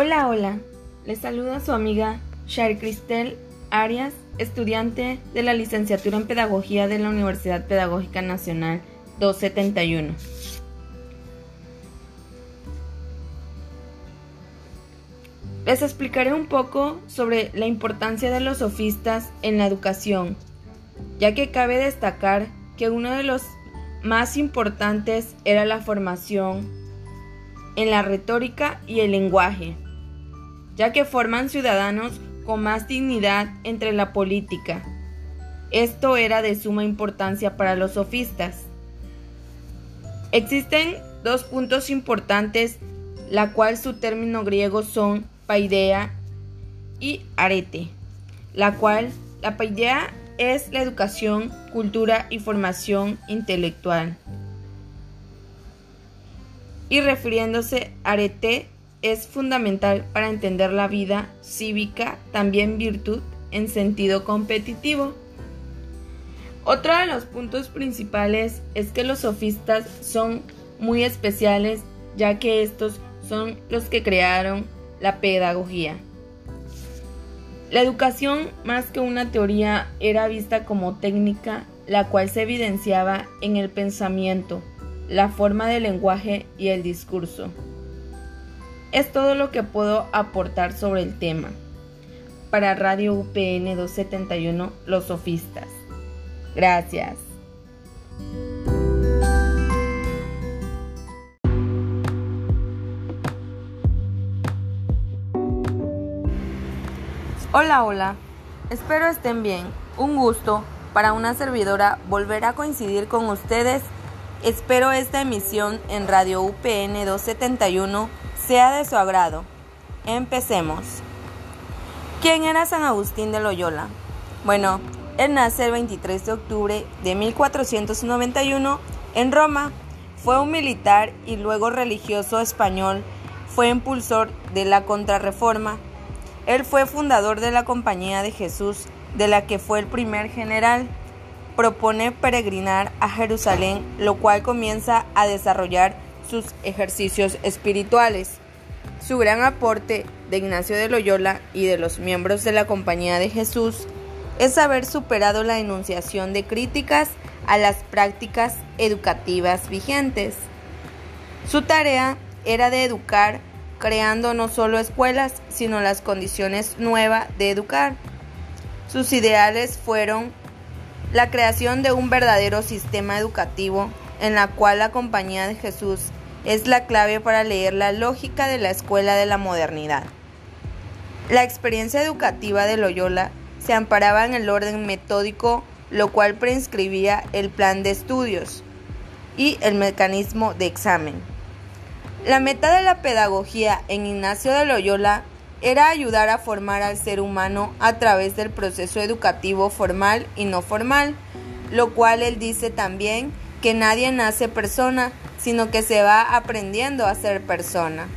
Hola, hola. Les saluda su amiga Shari Cristel Arias, estudiante de la licenciatura en Pedagogía de la Universidad Pedagógica Nacional 271. Les explicaré un poco sobre la importancia de los sofistas en la educación, ya que cabe destacar que uno de los más importantes era la formación en la retórica y el lenguaje ya que forman ciudadanos con más dignidad entre la política. Esto era de suma importancia para los sofistas. Existen dos puntos importantes, la cual su término griego son paidea y arete, la cual la paidea es la educación, cultura y formación intelectual. Y refiriéndose arete es fundamental para entender la vida cívica, también virtud en sentido competitivo. Otro de los puntos principales es que los sofistas son muy especiales ya que estos son los que crearon la pedagogía. La educación, más que una teoría, era vista como técnica, la cual se evidenciaba en el pensamiento, la forma del lenguaje y el discurso. Es todo lo que puedo aportar sobre el tema. Para Radio UPN 271, Los Sofistas. Gracias. Hola, hola. Espero estén bien. Un gusto para una servidora volver a coincidir con ustedes. Espero esta emisión en Radio UPN 271 sea de su agrado. Empecemos. ¿Quién era San Agustín de Loyola? Bueno, él nace el 23 de octubre de 1491 en Roma. Fue un militar y luego religioso español. Fue impulsor de la Contrarreforma. Él fue fundador de la Compañía de Jesús, de la que fue el primer general. Propone peregrinar a Jerusalén, lo cual comienza a desarrollar sus ejercicios espirituales. Su gran aporte de Ignacio de Loyola y de los miembros de la Compañía de Jesús es haber superado la enunciación de críticas a las prácticas educativas vigentes. Su tarea era de educar, creando no solo escuelas, sino las condiciones nuevas de educar. Sus ideales fueron la creación de un verdadero sistema educativo en la cual la Compañía de Jesús es la clave para leer la lógica de la escuela de la modernidad. La experiencia educativa de Loyola se amparaba en el orden metódico, lo cual prescribía el plan de estudios y el mecanismo de examen. La meta de la pedagogía en Ignacio de Loyola era ayudar a formar al ser humano a través del proceso educativo formal y no formal, lo cual él dice también que nadie nace persona, sino que se va aprendiendo a ser persona.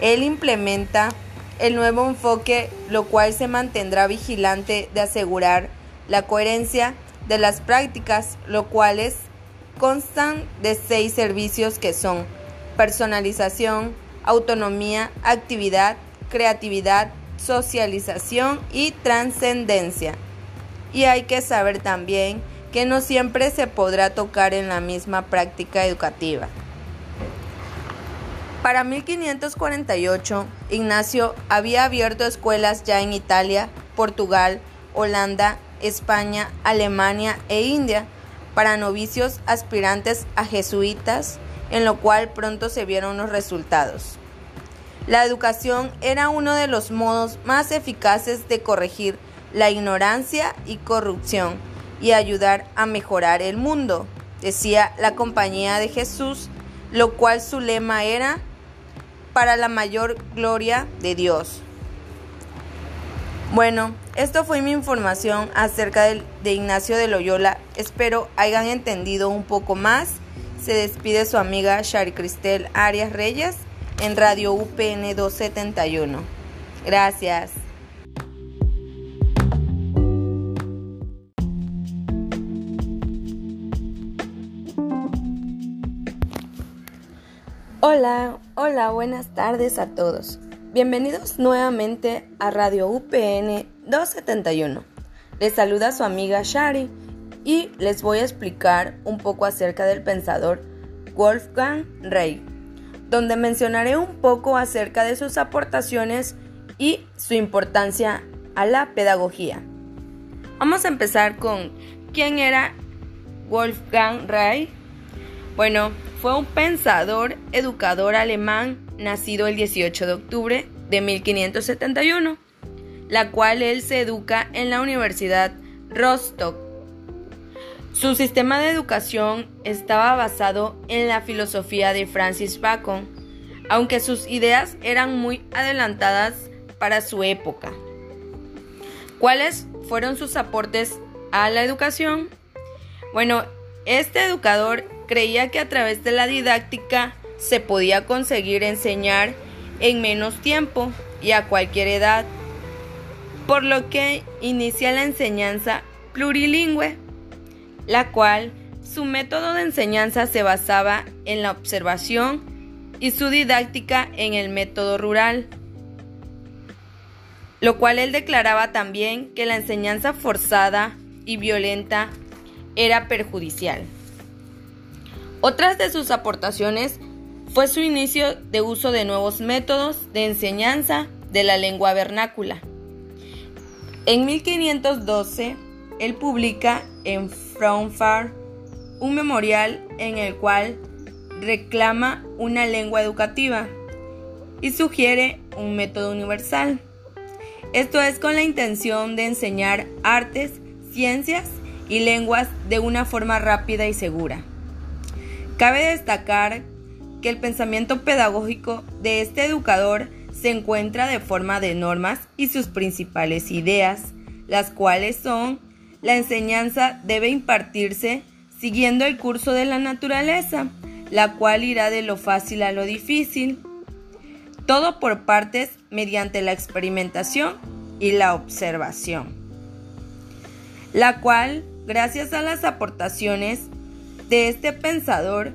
Él implementa el nuevo enfoque, lo cual se mantendrá vigilante de asegurar la coherencia de las prácticas, lo cuales constan de seis servicios que son personalización, autonomía, actividad, creatividad, socialización y trascendencia. Y hay que saber también que no siempre se podrá tocar en la misma práctica educativa. Para 1548, Ignacio había abierto escuelas ya en Italia, Portugal, Holanda, España, Alemania e India para novicios aspirantes a jesuitas, en lo cual pronto se vieron los resultados. La educación era uno de los modos más eficaces de corregir la ignorancia y corrupción y ayudar a mejorar el mundo, decía la Compañía de Jesús, lo cual su lema era para la mayor gloria de Dios. Bueno, esto fue mi información acerca de, Ignacio de Loyola. Espero hayan entendido un poco más. Se despide su amiga Shari Cristel Arias Reyes en Radio UPN 271. Gracias. Hola, hola, buenas tardes a todos. Bienvenidos nuevamente a Radio UPN 271. Les saluda su amiga Shari y les voy a explicar un poco acerca del pensador Wolfgang Rey, donde mencionaré un poco acerca de sus aportaciones y su importancia a la pedagogía. Vamos a empezar con quién era Wolfgang Rey. Bueno, fue un pensador, educador alemán, nacido el 18 de octubre de 1571, la cual él se educa en la Universidad Rostock. Su sistema de educación estaba basado en la filosofía de Francis Bacon, aunque sus ideas eran muy adelantadas para su época. ¿Cuáles fueron sus aportes a la educación? Bueno, este educador creía que a través de la didáctica se podía conseguir enseñar en menos tiempo y a cualquier edad, por lo que inicia la enseñanza plurilingüe, la cual su método de enseñanza se basaba en la observación y su didáctica en el método rural, lo cual él declaraba también que la enseñanza forzada y violenta era perjudicial. Otras de sus aportaciones fue su inicio de uso de nuevos métodos de enseñanza de la lengua vernácula. En 1512, él publica en Fraunfurt un memorial en el cual reclama una lengua educativa y sugiere un método universal. Esto es con la intención de enseñar artes, ciencias y lenguas de una forma rápida y segura. Cabe destacar que el pensamiento pedagógico de este educador se encuentra de forma de normas y sus principales ideas, las cuales son la enseñanza debe impartirse siguiendo el curso de la naturaleza, la cual irá de lo fácil a lo difícil, todo por partes mediante la experimentación y la observación, la cual, gracias a las aportaciones de este pensador,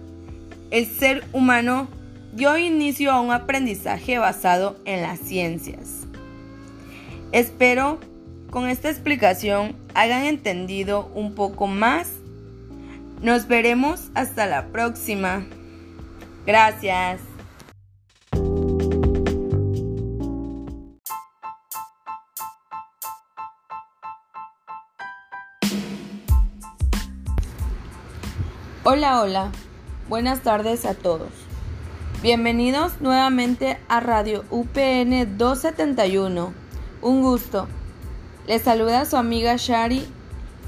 el ser humano dio inicio a un aprendizaje basado en las ciencias. Espero con esta explicación hayan entendido un poco más. Nos veremos hasta la próxima. Gracias. Hola, hola. Buenas tardes a todos. Bienvenidos nuevamente a Radio UPN 271. Un gusto. Les saluda su amiga Shari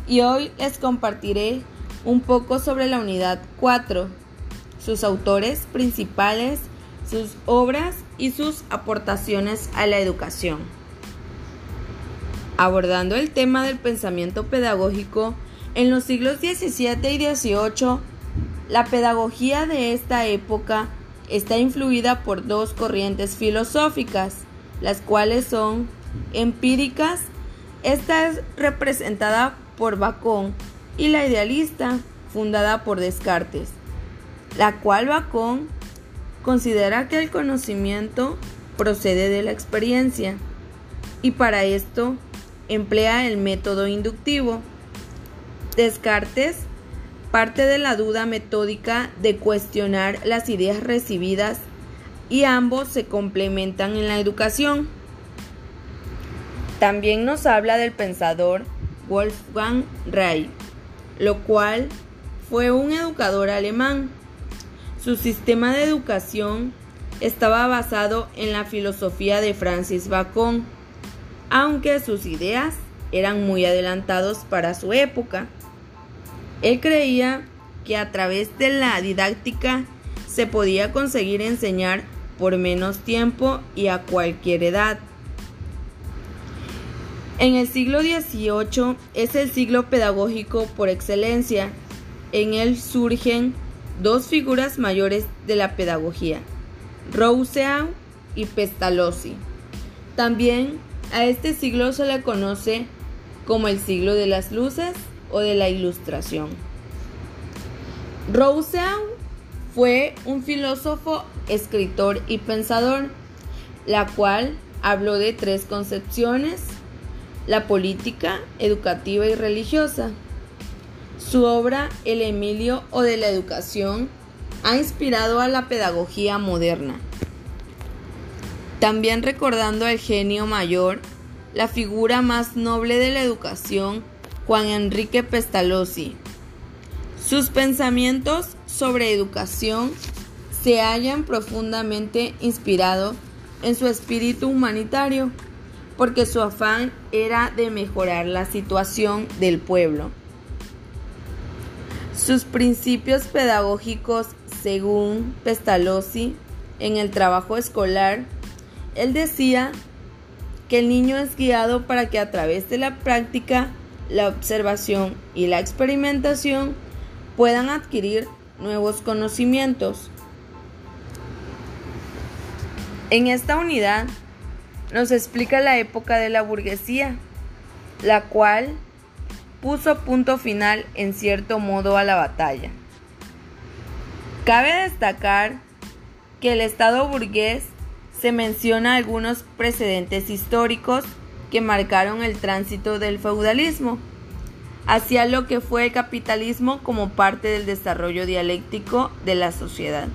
y hoy les compartiré un poco sobre la unidad 4, sus autores principales, sus obras y sus aportaciones a la educación. Abordando el tema del pensamiento pedagógico, en los siglos XVII y XVIII, la pedagogía de esta época está influida por dos corrientes filosóficas, las cuales son empíricas, esta es representada por Bacon, y la idealista, fundada por Descartes, la cual Bacon considera que el conocimiento procede de la experiencia y para esto emplea el método inductivo. Descartes parte de la duda metódica de cuestionar las ideas recibidas y ambos se complementan en la educación. También nos habla del pensador Wolfgang Reich, lo cual fue un educador alemán. Su sistema de educación estaba basado en la filosofía de Francis Bacon, aunque sus ideas eran muy adelantados para su época. Él creía que a través de la didáctica se podía conseguir enseñar por menos tiempo y a cualquier edad. En el siglo XVIII es el siglo pedagógico por excelencia. En él surgen dos figuras mayores de la pedagogía, Rousseau y Pestalozzi. También a este siglo se le conoce como el siglo de las luces o de la ilustración. Rousseau fue un filósofo, escritor y pensador. la cual habló de tres concepciones, la política, educativa y religiosa. Su obra El Emilio o de la Educación ha inspirado a la pedagogía moderna. También recordando al genio mayor, la figura más noble de la educación, Juan Enrique Pestalozzi. Sus pensamientos sobre educación se hallan profundamente inspirados en su espíritu humanitario, porque su afán era de mejorar la situación del pueblo. Sus principios pedagógicos, según Pestalozzi, en el trabajo escolar, él decía que el niño es guiado para que a través de la práctica, la observación y la experimentación puedan adquirir nuevos conocimientos. En esta unidad nos explica la época de la burguesía, la cual puso punto final en cierto modo a la batalla. Cabe destacar que el Estado burgués se menciona algunos precedentes históricos que marcaron el tránsito del feudalismo hacia lo que fue el capitalismo como parte del desarrollo dialéctico de la sociedad.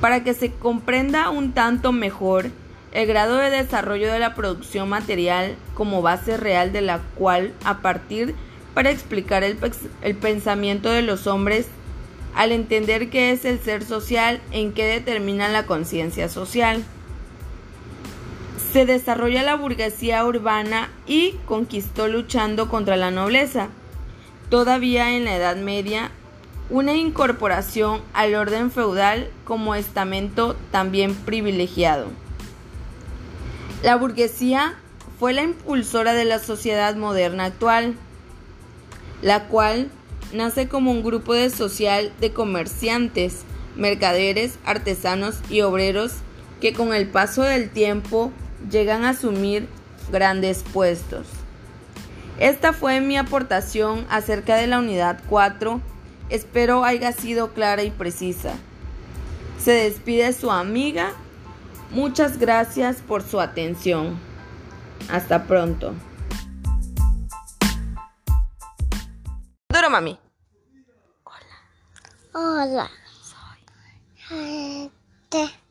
Para que se comprenda un tanto mejor el grado de desarrollo de la producción material como base real de la cual a partir para explicar el, pensamiento de los hombres al entender qué es el ser social en qué determina la conciencia social. Se desarrolla la burguesía urbana y conquistó luchando contra la nobleza. Todavía en la Edad Media, una incorporación al orden feudal como estamento también privilegiado. La burguesía fue la impulsora de la sociedad moderna actual, la cual nace como un grupo de social de comerciantes, mercaderes, artesanos y obreros que con el paso del tiempo llegan a asumir grandes puestos. Esta fue mi aportación acerca de la unidad 4. Espero haya sido clara y precisa. Se despide su amiga. Muchas gracias por su atención. Hasta pronto. mami. Hola. Hola. Soy. Te.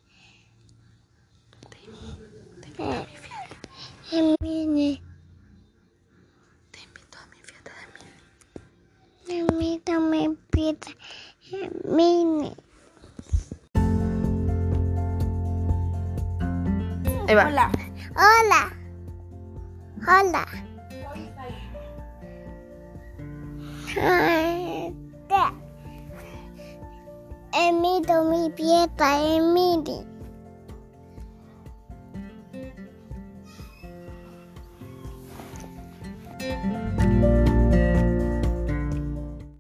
Te invito a mi fiesta. Mini. Te invito a mi fiesta de Mini. Te invito a mi fiesta de Mini. Hola. Hola. Hola. Emito mi pieta, Emily. Música